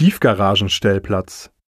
Tiefgaragenstellplatz.